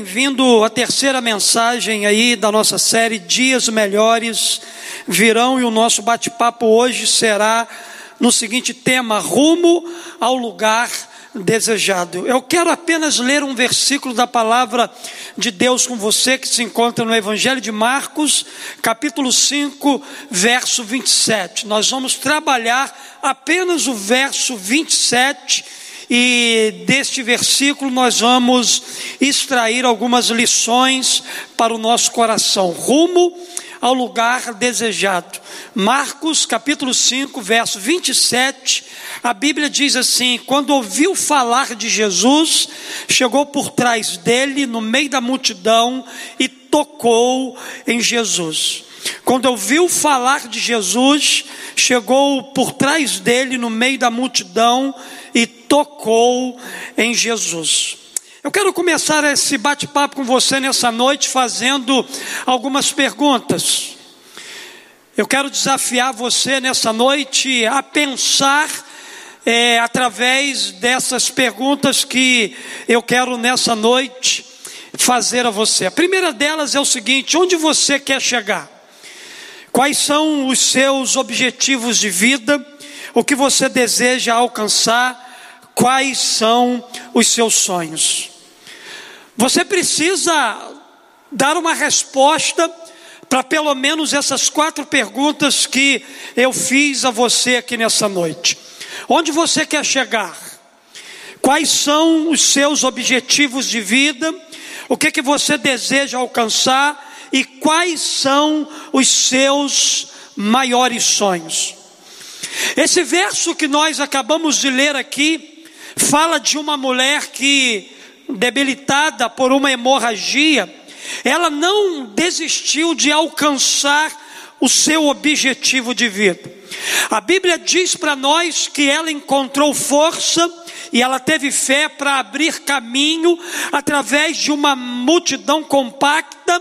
bem-vindo à terceira mensagem aí da nossa série Dias Melhores Virão e o nosso bate-papo hoje será no seguinte tema: rumo ao lugar desejado. Eu quero apenas ler um versículo da palavra de Deus com você que se encontra no Evangelho de Marcos, capítulo 5, verso 27. Nós vamos trabalhar apenas o verso 27 e deste versículo nós vamos extrair algumas lições para o nosso coração. Rumo ao lugar desejado. Marcos capítulo 5, verso 27, a Bíblia diz assim: Quando ouviu falar de Jesus, chegou por trás dele, no meio da multidão, e tocou em Jesus. Quando ouviu falar de Jesus, chegou por trás dele, no meio da multidão, e tocou em Jesus. Eu quero começar esse bate-papo com você nessa noite fazendo algumas perguntas. Eu quero desafiar você nessa noite a pensar é, através dessas perguntas que eu quero nessa noite fazer a você. A primeira delas é o seguinte: onde você quer chegar? Quais são os seus objetivos de vida? O que você deseja alcançar? Quais são os seus sonhos? Você precisa dar uma resposta para pelo menos essas quatro perguntas que eu fiz a você aqui nessa noite. Onde você quer chegar? Quais são os seus objetivos de vida? O que que você deseja alcançar e quais são os seus maiores sonhos? Esse verso que nós acabamos de ler aqui fala de uma mulher que debilitada por uma hemorragia, ela não desistiu de alcançar o seu objetivo de vida. A Bíblia diz para nós que ela encontrou força e ela teve fé para abrir caminho através de uma multidão compacta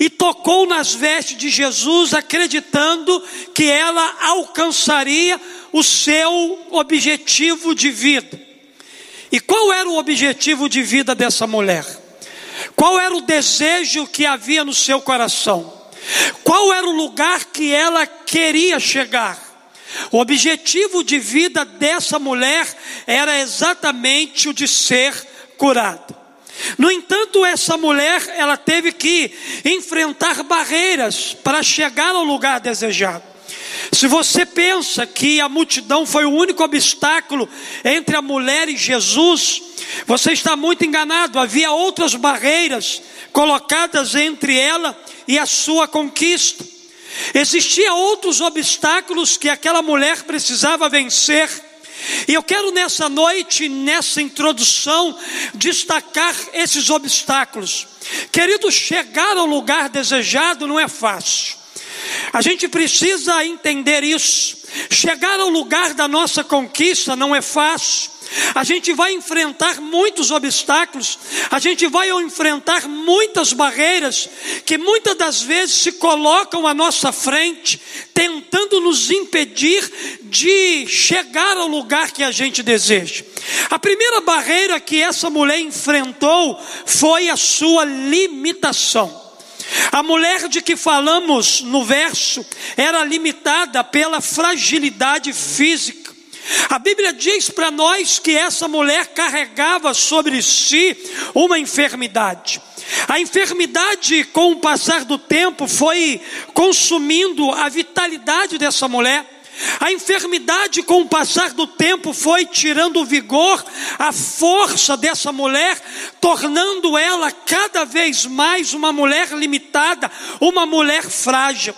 e tocou nas vestes de Jesus, acreditando que ela alcançaria o seu objetivo de vida. E qual era o objetivo de vida dessa mulher? Qual era o desejo que havia no seu coração? Qual era o lugar que ela queria chegar? O objetivo de vida dessa mulher era exatamente o de ser curada. No entanto, essa mulher, ela teve que enfrentar barreiras para chegar ao lugar desejado. Se você pensa que a multidão foi o único obstáculo entre a mulher e Jesus, você está muito enganado. Havia outras barreiras colocadas entre ela e a sua conquista. Existiam outros obstáculos que aquela mulher precisava vencer. E eu quero nessa noite, nessa introdução, destacar esses obstáculos. Querido, chegar ao lugar desejado não é fácil. A gente precisa entender isso. Chegar ao lugar da nossa conquista não é fácil. A gente vai enfrentar muitos obstáculos, a gente vai enfrentar muitas barreiras que muitas das vezes se colocam à nossa frente, tentando nos impedir de chegar ao lugar que a gente deseja. A primeira barreira que essa mulher enfrentou foi a sua limitação. A mulher de que falamos no verso era limitada pela fragilidade física. A Bíblia diz para nós que essa mulher carregava sobre si uma enfermidade. A enfermidade, com o passar do tempo, foi consumindo a vitalidade dessa mulher. A enfermidade, com o passar do tempo, foi tirando o vigor, a força dessa mulher, tornando ela cada vez mais uma mulher limitada, uma mulher frágil.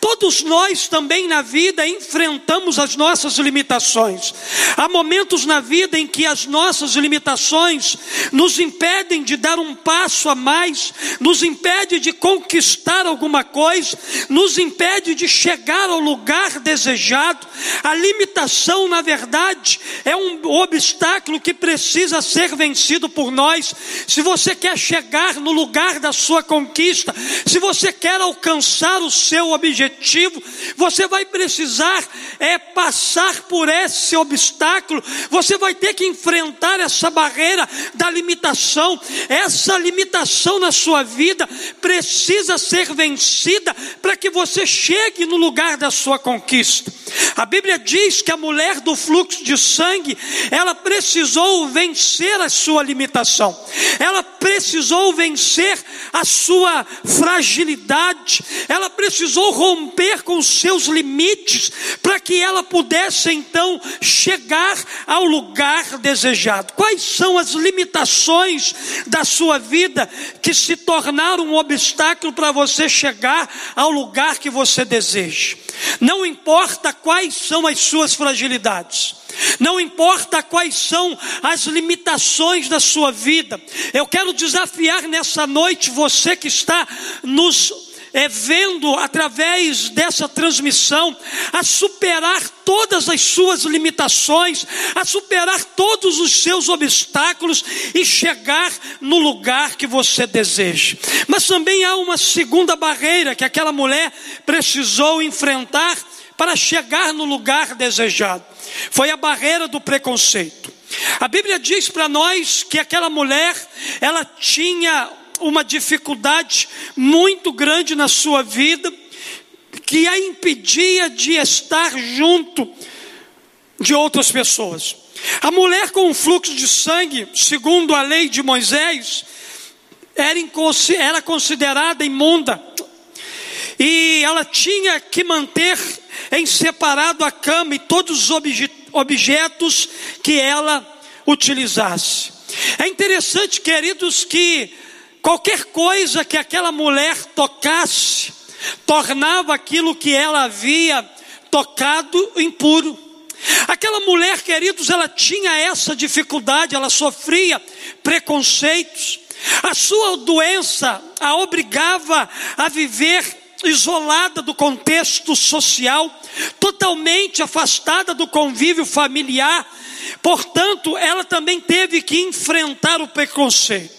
Todos nós também na vida enfrentamos as nossas limitações. Há momentos na vida em que as nossas limitações nos impedem de dar um passo a mais, nos impede de conquistar alguma coisa, nos impede de chegar ao lugar desejado. A limitação, na verdade, é um obstáculo que precisa ser vencido por nós. Se você quer chegar no lugar da sua conquista, se você quer alcançar o seu objetivo, você vai precisar é passar por esse obstáculo. Você vai ter que enfrentar essa barreira da limitação. Essa limitação na sua vida precisa ser vencida para que você chegue no lugar da sua conquista. A Bíblia diz que a mulher do fluxo de sangue, ela precisou vencer a sua limitação, ela precisou vencer a sua fragilidade, ela precisou romper com seus limites, para que ela pudesse então chegar ao lugar desejado. Quais são as limitações da sua vida que se tornaram um obstáculo para você chegar ao lugar que você deseja? Não importa quais são as suas fragilidades. Não importa quais são as limitações da sua vida, eu quero desafiar nessa noite você que está nos é, vendo através dessa transmissão a superar todas as suas limitações, a superar todos os seus obstáculos e chegar no lugar que você deseja. Mas também há uma segunda barreira que aquela mulher precisou enfrentar para chegar no lugar desejado. Foi a barreira do preconceito. A Bíblia diz para nós que aquela mulher, ela tinha uma dificuldade muito grande na sua vida, que a impedia de estar junto de outras pessoas. A mulher com um fluxo de sangue, segundo a lei de Moisés, era, era considerada imunda, e ela tinha que manter em separado a cama e todos os objetos que ela utilizasse. É interessante, queridos, que Qualquer coisa que aquela mulher tocasse, tornava aquilo que ela havia tocado impuro. Aquela mulher, queridos, ela tinha essa dificuldade, ela sofria preconceitos. A sua doença a obrigava a viver isolada do contexto social, totalmente afastada do convívio familiar. Portanto, ela também teve que enfrentar o preconceito.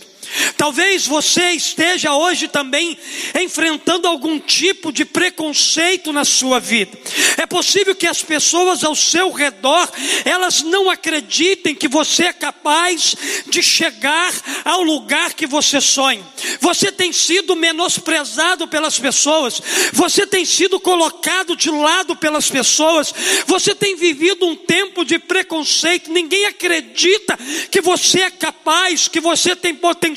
Talvez você esteja hoje também enfrentando algum tipo de preconceito na sua vida. É possível que as pessoas ao seu redor, elas não acreditem que você é capaz de chegar ao lugar que você sonha. Você tem sido menosprezado pelas pessoas, você tem sido colocado de lado pelas pessoas, você tem vivido um tempo de preconceito. Ninguém acredita que você é capaz, que você tem potencial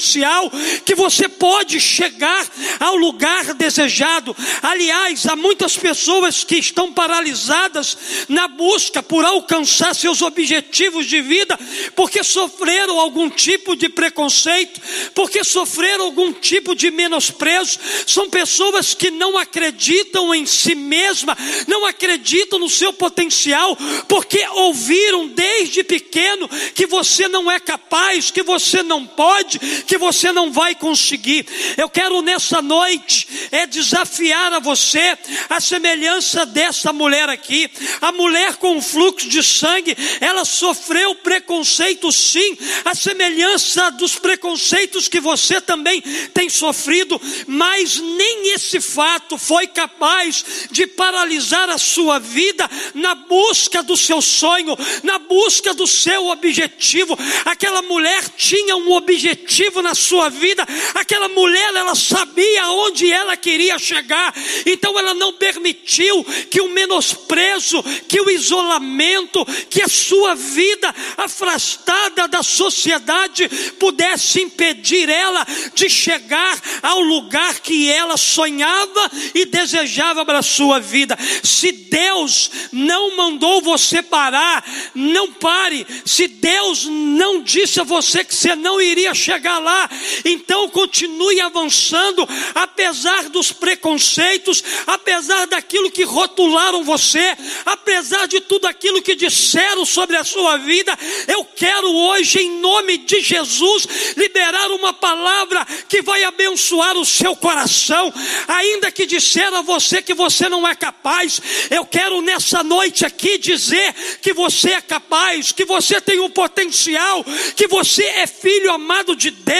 que você pode chegar ao lugar desejado. Aliás, há muitas pessoas que estão paralisadas na busca por alcançar seus objetivos de vida porque sofreram algum tipo de preconceito, porque sofreram algum tipo de menosprezo. São pessoas que não acreditam em si mesma, não acreditam no seu potencial, porque ouviram desde pequeno que você não é capaz, que você não pode, que você não vai conseguir. Eu quero nessa noite é desafiar a você a semelhança dessa mulher aqui. A mulher com fluxo de sangue, ela sofreu preconceito sim, a semelhança dos preconceitos que você também tem sofrido, mas nem esse fato foi capaz de paralisar a sua vida na busca do seu sonho, na busca do seu objetivo. Aquela mulher tinha um objetivo na sua vida. Aquela mulher, ela sabia onde ela queria chegar, então ela não permitiu que o menosprezo, que o isolamento, que a sua vida afastada da sociedade pudesse impedir ela de chegar ao lugar que ela sonhava e desejava para a sua vida. Se Deus não mandou você parar, não pare. Se Deus não disse a você que você não iria chegar lá, lá. Então continue avançando, apesar dos preconceitos, apesar daquilo que rotularam você, apesar de tudo aquilo que disseram sobre a sua vida. Eu quero hoje, em nome de Jesus, liberar uma palavra que vai abençoar o seu coração, ainda que disseram a você que você não é capaz. Eu quero nessa noite aqui dizer que você é capaz, que você tem um potencial, que você é filho amado de Deus,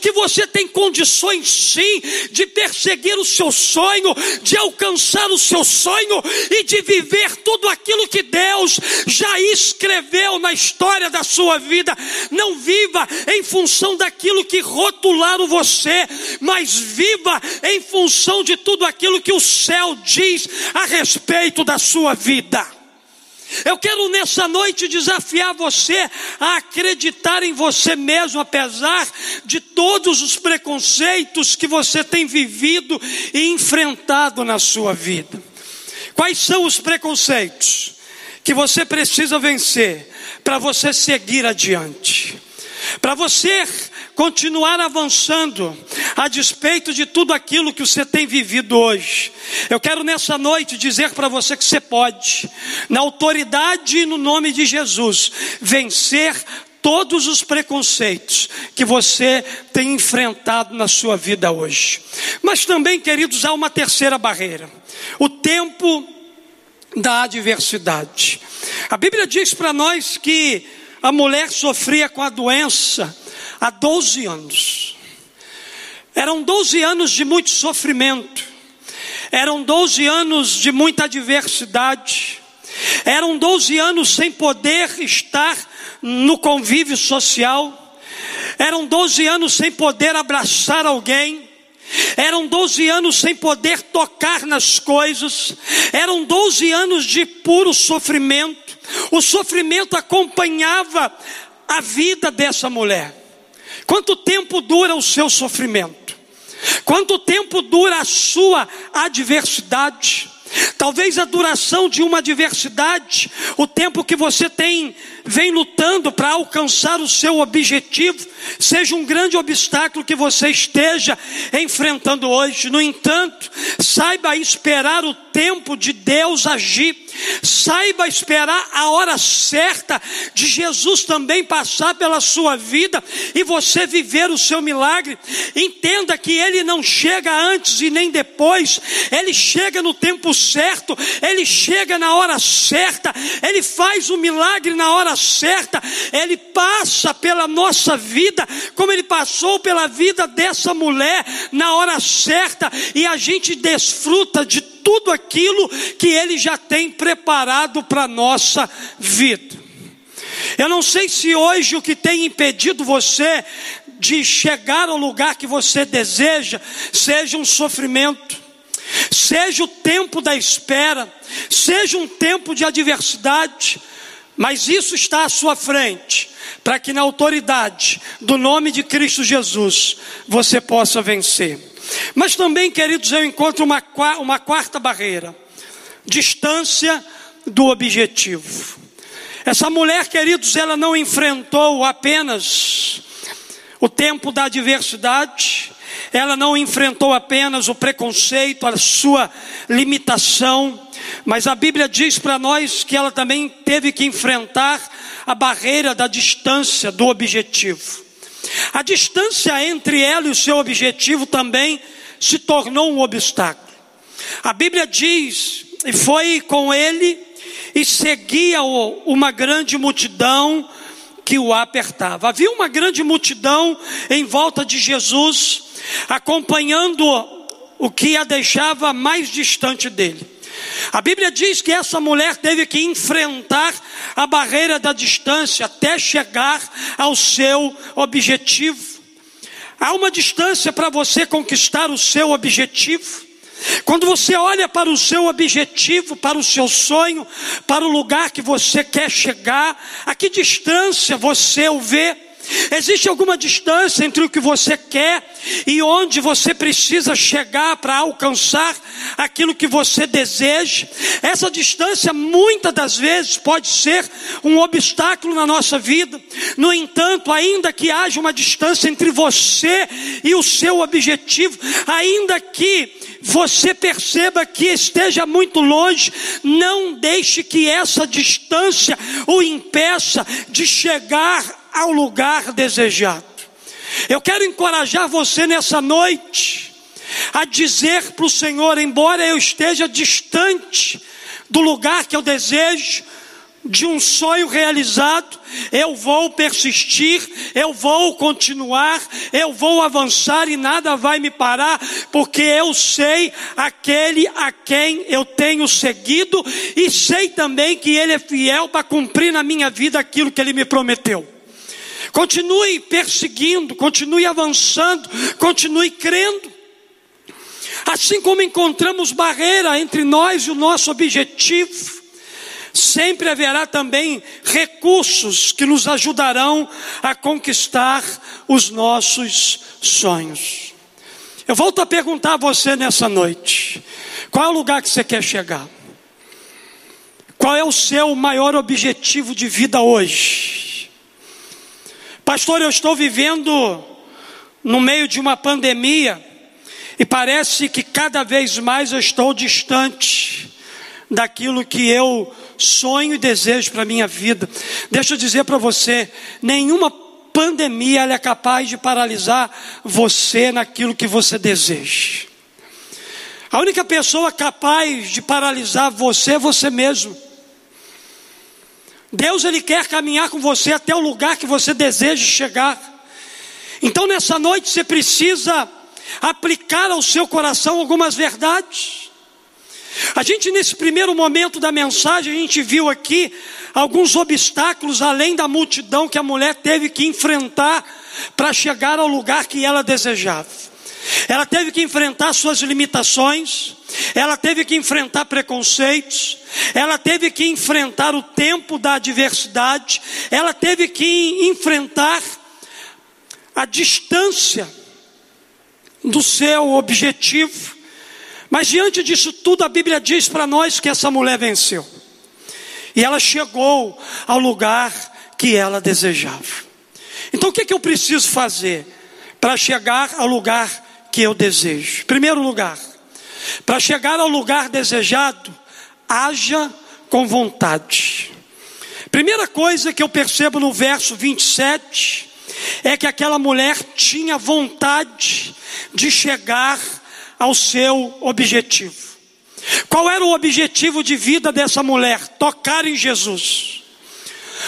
que você tem condições sim de perseguir o seu sonho, de alcançar o seu sonho e de viver tudo aquilo que Deus já escreveu na história da sua vida. Não viva em função daquilo que rotularam você, mas viva em função de tudo aquilo que o céu diz a respeito da sua vida. Eu quero nessa noite desafiar você a acreditar em você mesmo, apesar de todos os preconceitos que você tem vivido e enfrentado na sua vida. Quais são os preconceitos que você precisa vencer para você seguir adiante? Para você continuar avançando, a despeito de tudo aquilo que você tem vivido hoje. Eu quero nessa noite dizer para você que você pode, na autoridade e no nome de Jesus, vencer todos os preconceitos que você tem enfrentado na sua vida hoje. Mas também, queridos, há uma terceira barreira: o tempo da adversidade. A Bíblia diz para nós que a mulher sofria com a doença há 12 anos. Eram 12 anos de muito sofrimento, eram 12 anos de muita adversidade, eram 12 anos sem poder estar no convívio social, eram 12 anos sem poder abraçar alguém, eram 12 anos sem poder tocar nas coisas, eram 12 anos de puro sofrimento. O sofrimento acompanhava a vida dessa mulher. Quanto tempo dura o seu sofrimento? Quanto tempo dura a sua adversidade? Talvez a duração de uma adversidade, o tempo que você tem vem lutando para alcançar o seu objetivo, seja um grande obstáculo que você esteja enfrentando hoje. No entanto, saiba esperar o tempo de Deus agir. Saiba esperar a hora certa de Jesus também passar pela sua vida e você viver o seu milagre. Entenda que ele não chega antes e nem depois, ele chega no tempo certo, ele chega na hora certa, ele faz o milagre na hora certa, ele passa pela nossa vida, como ele passou pela vida dessa mulher na hora certa, e a gente desfruta de tudo aquilo que Ele já tem preparado para a nossa vida. Eu não sei se hoje o que tem impedido você de chegar ao lugar que você deseja seja um sofrimento, seja o tempo da espera, seja um tempo de adversidade, mas isso está à sua frente, para que na autoridade do nome de Cristo Jesus você possa vencer. Mas também, queridos, eu encontro uma, uma quarta barreira: distância do objetivo. Essa mulher, queridos, ela não enfrentou apenas o tempo da adversidade, ela não enfrentou apenas o preconceito, a sua limitação, mas a Bíblia diz para nós que ela também teve que enfrentar a barreira da distância do objetivo. A distância entre ela e o seu objetivo também se tornou um obstáculo. A Bíblia diz: e foi com ele e seguia uma grande multidão que o apertava. Havia uma grande multidão em volta de Jesus, acompanhando o que a deixava mais distante dele. A Bíblia diz que essa mulher teve que enfrentar a barreira da distância até chegar ao seu objetivo. Há uma distância para você conquistar o seu objetivo. Quando você olha para o seu objetivo, para o seu sonho, para o lugar que você quer chegar, a que distância você o vê? Existe alguma distância entre o que você quer e onde você precisa chegar para alcançar aquilo que você deseja? Essa distância muitas das vezes pode ser um obstáculo na nossa vida. No entanto, ainda que haja uma distância entre você e o seu objetivo, ainda que você perceba que esteja muito longe, não deixe que essa distância o impeça de chegar ao lugar desejado. Eu quero encorajar você nessa noite a dizer para o Senhor: embora eu esteja distante do lugar que eu desejo, de um sonho realizado, eu vou persistir, eu vou continuar, eu vou avançar e nada vai me parar, porque eu sei aquele a quem eu tenho seguido e sei também que ele é fiel para cumprir na minha vida aquilo que ele me prometeu. Continue perseguindo, continue avançando, continue crendo. Assim como encontramos barreira entre nós e o nosso objetivo, sempre haverá também recursos que nos ajudarão a conquistar os nossos sonhos. Eu volto a perguntar a você nessa noite: qual é o lugar que você quer chegar? Qual é o seu maior objetivo de vida hoje? Pastor, eu estou vivendo no meio de uma pandemia e parece que cada vez mais eu estou distante daquilo que eu sonho e desejo para a minha vida. Deixa eu dizer para você: nenhuma pandemia é capaz de paralisar você naquilo que você deseja. A única pessoa capaz de paralisar você é você mesmo. Deus ele quer caminhar com você até o lugar que você deseja chegar. Então nessa noite você precisa aplicar ao seu coração algumas verdades. A gente nesse primeiro momento da mensagem, a gente viu aqui alguns obstáculos além da multidão que a mulher teve que enfrentar para chegar ao lugar que ela desejava. Ela teve que enfrentar suas limitações, ela teve que enfrentar preconceitos, ela teve que enfrentar o tempo da adversidade, ela teve que enfrentar a distância do seu objetivo. Mas diante disso tudo, a Bíblia diz para nós que essa mulher venceu. E ela chegou ao lugar que ela desejava. Então o que, é que eu preciso fazer para chegar ao lugar que eu desejo. Primeiro lugar, para chegar ao lugar desejado, haja com vontade. Primeira coisa que eu percebo no verso 27 é que aquela mulher tinha vontade de chegar ao seu objetivo. Qual era o objetivo de vida dessa mulher? Tocar em Jesus.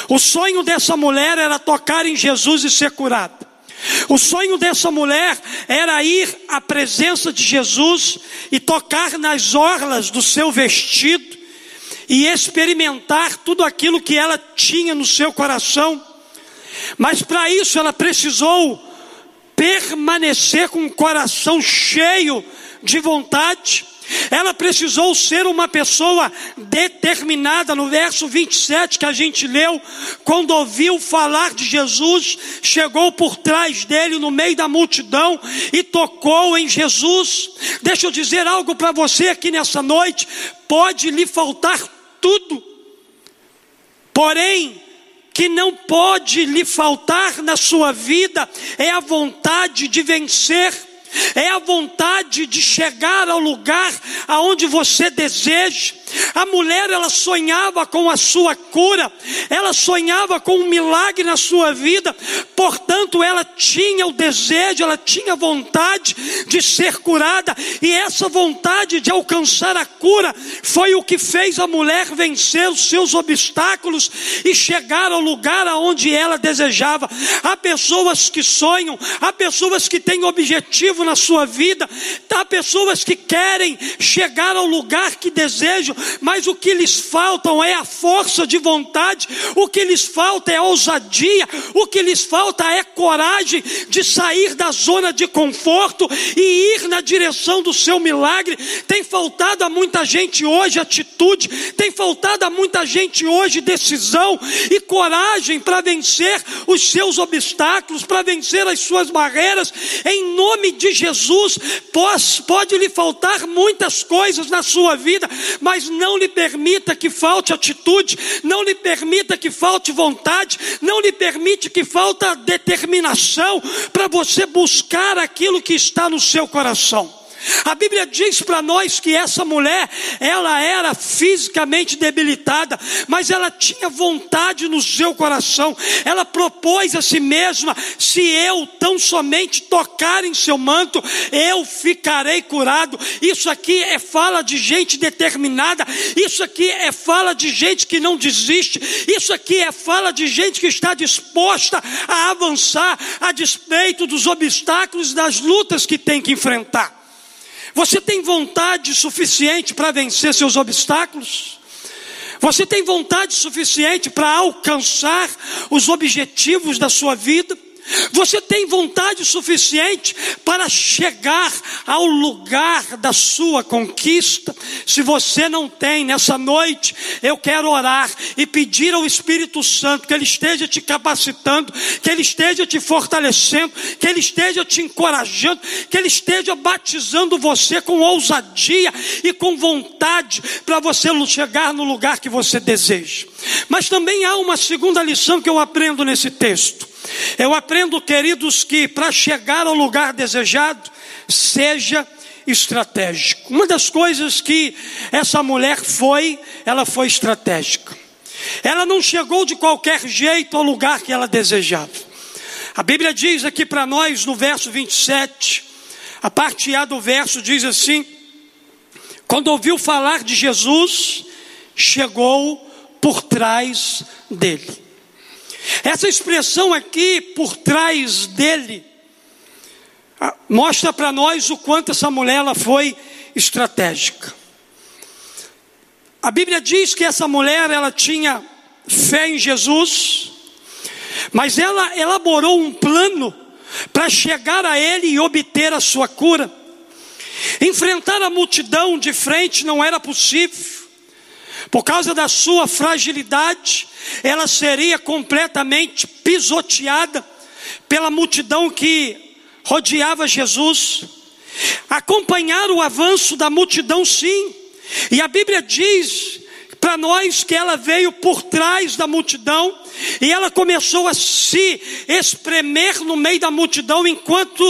O sonho dessa mulher era tocar em Jesus e ser curada. O sonho dessa mulher era ir à presença de Jesus e tocar nas orlas do seu vestido e experimentar tudo aquilo que ela tinha no seu coração. Mas para isso ela precisou permanecer com o coração cheio de vontade ela precisou ser uma pessoa determinada. No verso 27 que a gente leu, quando ouviu falar de Jesus, chegou por trás dele no meio da multidão e tocou em Jesus. Deixa eu dizer algo para você aqui nessa noite: pode lhe faltar tudo, porém, que não pode lhe faltar na sua vida é a vontade de vencer é a vontade de chegar ao lugar aonde você deseja. A mulher ela sonhava com a sua cura, ela sonhava com um milagre na sua vida, portanto ela tinha o desejo, ela tinha vontade de ser curada, e essa vontade de alcançar a cura foi o que fez a mulher vencer os seus obstáculos e chegar ao lugar aonde ela desejava. Há pessoas que sonham, há pessoas que têm objetivo na sua vida, há pessoas que querem chegar ao lugar que desejam, mas o que lhes faltam é a força de vontade, o que lhes falta é ousadia, o que lhes falta é coragem de sair da zona de conforto e ir na direção do seu milagre. Tem faltado a muita gente hoje atitude, tem faltado a muita gente hoje decisão e coragem para vencer os seus obstáculos, para vencer as suas barreiras. Em nome de Jesus, pode, lhe faltar muitas coisas na sua vida, mas não lhe permita que falte atitude, não lhe permita que falte vontade, não lhe permite que falte determinação para você buscar aquilo que está no seu coração. A Bíblia diz para nós que essa mulher, ela era fisicamente debilitada, mas ela tinha vontade no seu coração. Ela propôs a si mesma: se eu tão somente tocar em seu manto, eu ficarei curado. Isso aqui é fala de gente determinada. Isso aqui é fala de gente que não desiste. Isso aqui é fala de gente que está disposta a avançar a despeito dos obstáculos, das lutas que tem que enfrentar. Você tem vontade suficiente para vencer seus obstáculos? Você tem vontade suficiente para alcançar os objetivos da sua vida? Você tem vontade suficiente para chegar ao lugar da sua conquista? Se você não tem nessa noite, eu quero orar e pedir ao Espírito Santo que Ele esteja te capacitando, que Ele esteja te fortalecendo, que Ele esteja te encorajando, que Ele esteja batizando você com ousadia e com vontade para você chegar no lugar que você deseja. Mas também há uma segunda lição que eu aprendo nesse texto. Eu aprendo, queridos, que para chegar ao lugar desejado, seja estratégico. Uma das coisas que essa mulher foi, ela foi estratégica. Ela não chegou de qualquer jeito ao lugar que ela desejava. A Bíblia diz aqui para nós no verso 27, a parte A do verso diz assim: Quando ouviu falar de Jesus, chegou por trás dele. Essa expressão aqui, por trás dele, mostra para nós o quanto essa mulher ela foi estratégica. A Bíblia diz que essa mulher ela tinha fé em Jesus, mas ela elaborou um plano para chegar a ele e obter a sua cura. Enfrentar a multidão de frente não era possível. Por causa da sua fragilidade, ela seria completamente pisoteada pela multidão que rodeava Jesus. Acompanhar o avanço da multidão, sim. E a Bíblia diz para nós que ela veio por trás da multidão e ela começou a se espremer no meio da multidão enquanto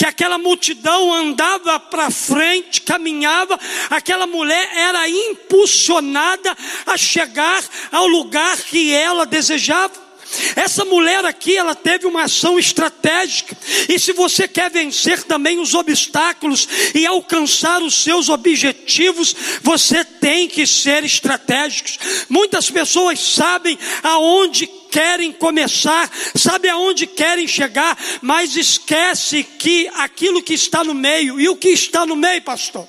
que aquela multidão andava para frente, caminhava, aquela mulher era impulsionada a chegar ao lugar que ela desejava. Essa mulher aqui, ela teve uma ação estratégica. E se você quer vencer também os obstáculos e alcançar os seus objetivos, você tem que ser estratégico. Muitas pessoas sabem aonde querem começar, sabe aonde querem chegar, mas esquece que aquilo que está no meio, e o que está no meio, pastor?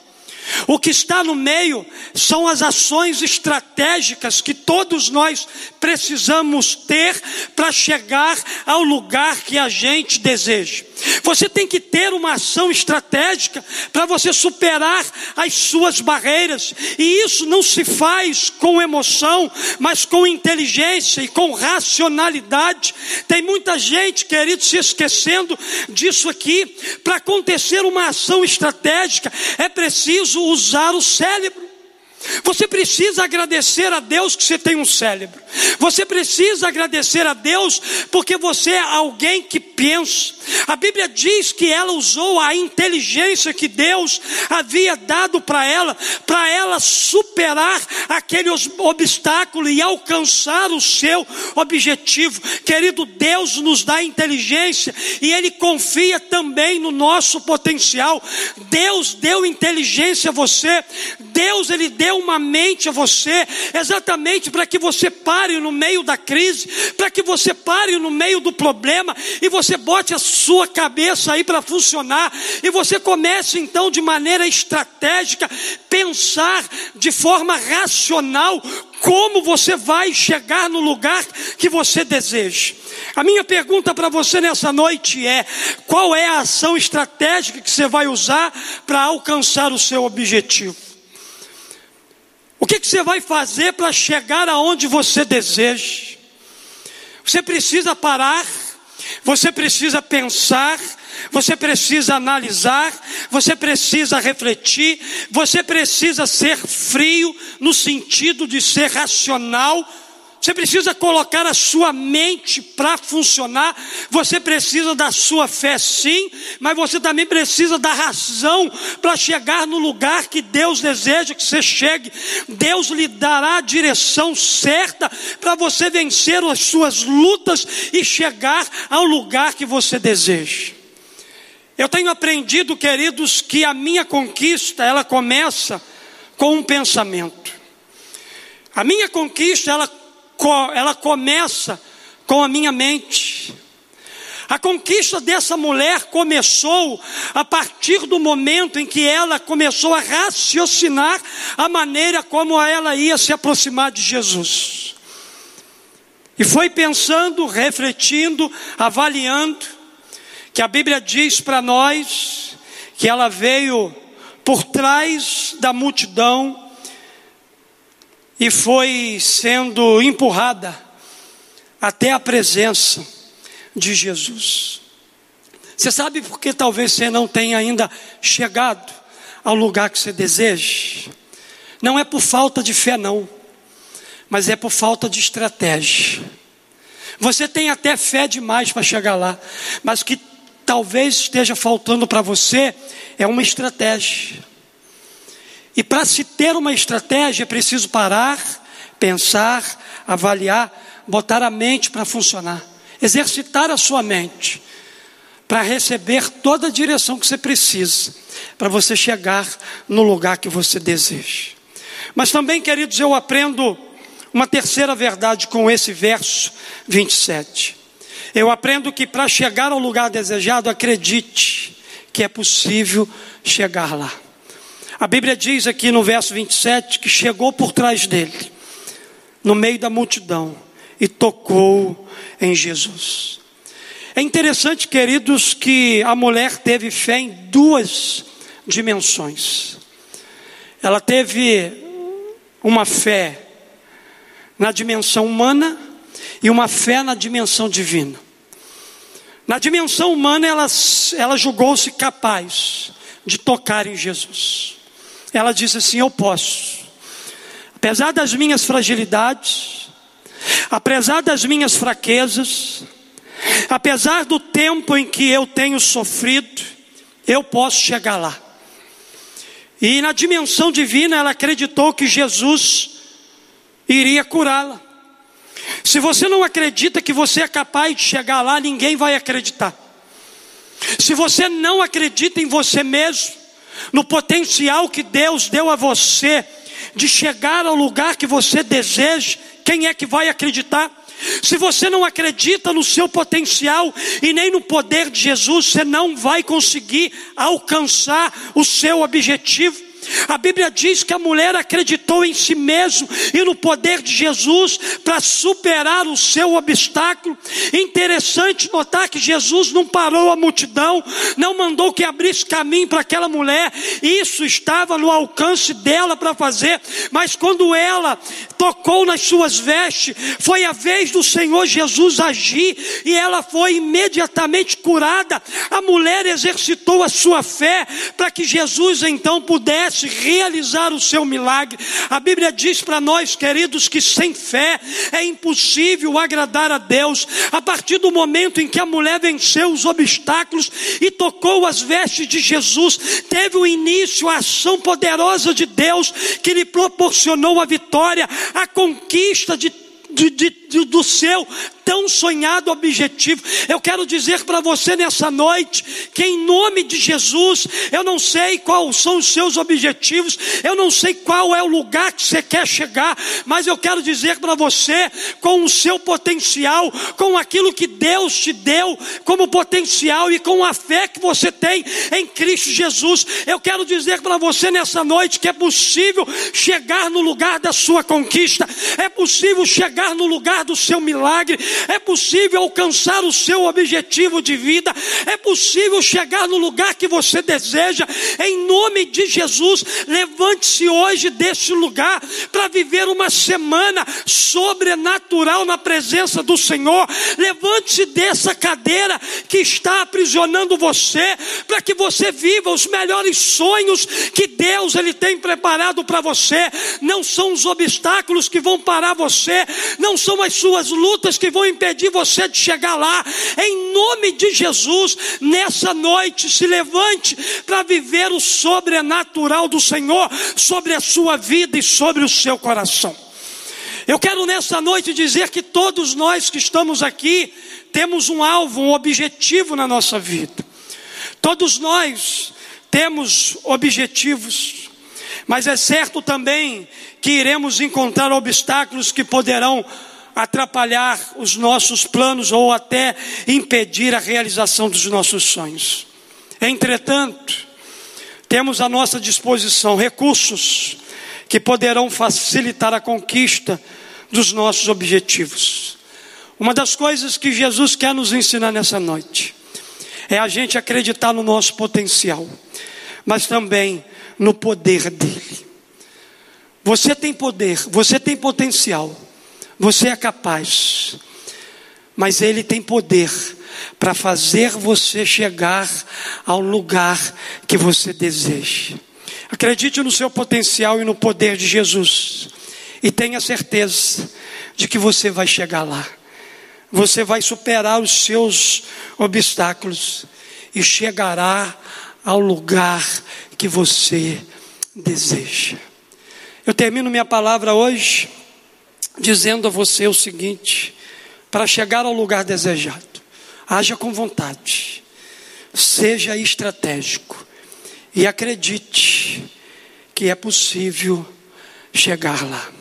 O que está no meio são as ações estratégicas que todos nós precisamos ter para chegar ao lugar que a gente deseja. Você tem que ter uma ação estratégica para você superar as suas barreiras, e isso não se faz com emoção, mas com inteligência e com racionalidade. Tem muita gente, querido, se esquecendo disso aqui. Para acontecer uma ação estratégica, é preciso usar o cérebro. Você precisa agradecer a Deus que você tem um cérebro. Você precisa agradecer a Deus porque você é alguém que pensa. A Bíblia diz que ela usou a inteligência que Deus havia dado para ela, para ela superar aquele obstáculo e alcançar o seu objetivo. Querido, Deus nos dá inteligência e Ele confia também no nosso potencial. Deus deu inteligência a você. Deus, Ele deu deu uma mente a você, exatamente para que você pare no meio da crise, para que você pare no meio do problema e você bote a sua cabeça aí para funcionar e você comece então de maneira estratégica pensar de forma racional como você vai chegar no lugar que você deseja. A minha pergunta para você nessa noite é: qual é a ação estratégica que você vai usar para alcançar o seu objetivo? O que, que você vai fazer para chegar aonde você deseja? Você precisa parar, você precisa pensar, você precisa analisar, você precisa refletir, você precisa ser frio no sentido de ser racional. Você precisa colocar a sua mente para funcionar. Você precisa da sua fé, sim, mas você também precisa da razão para chegar no lugar que Deus deseja que você chegue. Deus lhe dará a direção certa para você vencer as suas lutas e chegar ao lugar que você deseja. Eu tenho aprendido, queridos, que a minha conquista, ela começa com um pensamento. A minha conquista, ela, ela começa com a minha mente. A conquista dessa mulher começou a partir do momento em que ela começou a raciocinar a maneira como ela ia se aproximar de Jesus. E foi pensando, refletindo, avaliando, que a Bíblia diz para nós que ela veio por trás da multidão e foi sendo empurrada até a presença de Jesus. Você sabe por que talvez você não tenha ainda chegado ao lugar que você deseja? Não é por falta de fé, não, mas é por falta de estratégia. Você tem até fé demais para chegar lá, mas que talvez esteja faltando para você é uma estratégia. E para se ter uma estratégia é preciso parar, pensar, avaliar, botar a mente para funcionar, exercitar a sua mente para receber toda a direção que você precisa para você chegar no lugar que você deseja. Mas também, queridos, eu aprendo uma terceira verdade com esse verso 27. Eu aprendo que para chegar ao lugar desejado, acredite que é possível chegar lá. A Bíblia diz aqui no verso 27 que chegou por trás dele, no meio da multidão, e tocou em Jesus. É interessante, queridos, que a mulher teve fé em duas dimensões. Ela teve uma fé na dimensão humana e uma fé na dimensão divina. Na dimensão humana, ela, ela julgou-se capaz de tocar em Jesus. Ela disse assim: Eu posso, apesar das minhas fragilidades, apesar das minhas fraquezas, apesar do tempo em que eu tenho sofrido, eu posso chegar lá. E na dimensão divina, ela acreditou que Jesus iria curá-la. Se você não acredita que você é capaz de chegar lá, ninguém vai acreditar. Se você não acredita em você mesmo, no potencial que Deus deu a você de chegar ao lugar que você deseja, quem é que vai acreditar? Se você não acredita no seu potencial e nem no poder de Jesus, você não vai conseguir alcançar o seu objetivo. A Bíblia diz que a mulher acreditou em si mesmo e no poder de Jesus para superar o seu obstáculo. Interessante notar que Jesus não parou a multidão, não mandou que abrisse caminho para aquela mulher. Isso estava no alcance dela para fazer, mas quando ela tocou nas suas vestes, foi a vez do Senhor Jesus agir e ela foi imediatamente curada. A mulher exercitou a sua fé para que Jesus então pudesse pudesse realizar o seu milagre. A Bíblia diz para nós, queridos, que sem fé é impossível agradar a Deus. A partir do momento em que a mulher venceu os obstáculos e tocou as vestes de Jesus, teve o início a ação poderosa de Deus que lhe proporcionou a vitória, a conquista de de, de, do seu tão sonhado objetivo. Eu quero dizer para você nessa noite que, em nome de Jesus, eu não sei quais são os seus objetivos, eu não sei qual é o lugar que você quer chegar, mas eu quero dizer para você, com o seu potencial, com aquilo que Deus te deu como potencial e com a fé que você tem em Cristo Jesus, eu quero dizer para você nessa noite que é possível chegar no lugar da sua conquista, é possível chegar no lugar do seu milagre, é possível alcançar o seu objetivo de vida, é possível chegar no lugar que você deseja, em nome de Jesus. Levante-se hoje deste lugar para viver uma semana sobrenatural na presença do Senhor. Levante-se dessa cadeira que está aprisionando você, para que você viva os melhores sonhos que Deus ele tem preparado para você. Não são os obstáculos que vão parar você, não são as suas lutas que vão impedir você de chegar lá. Em nome de Jesus, nessa noite, se levante para viver o sobrenatural do Senhor sobre a sua vida e sobre o seu coração. Eu quero nessa noite dizer que todos nós que estamos aqui temos um alvo, um objetivo na nossa vida. Todos nós temos objetivos, mas é certo também que iremos encontrar obstáculos que poderão atrapalhar os nossos planos ou até impedir a realização dos nossos sonhos. Entretanto, temos à nossa disposição recursos que poderão facilitar a conquista dos nossos objetivos. Uma das coisas que Jesus quer nos ensinar nessa noite é a gente acreditar no nosso potencial, mas também no poder dele. Você tem poder, você tem potencial. Você é capaz, mas Ele tem poder para fazer você chegar ao lugar que você deseja. Acredite no seu potencial e no poder de Jesus, e tenha certeza de que você vai chegar lá. Você vai superar os seus obstáculos e chegará ao lugar que você deseja. Eu termino minha palavra hoje dizendo a você o seguinte: para chegar ao lugar desejado, haja com vontade, seja estratégico e acredite que é possível chegar lá.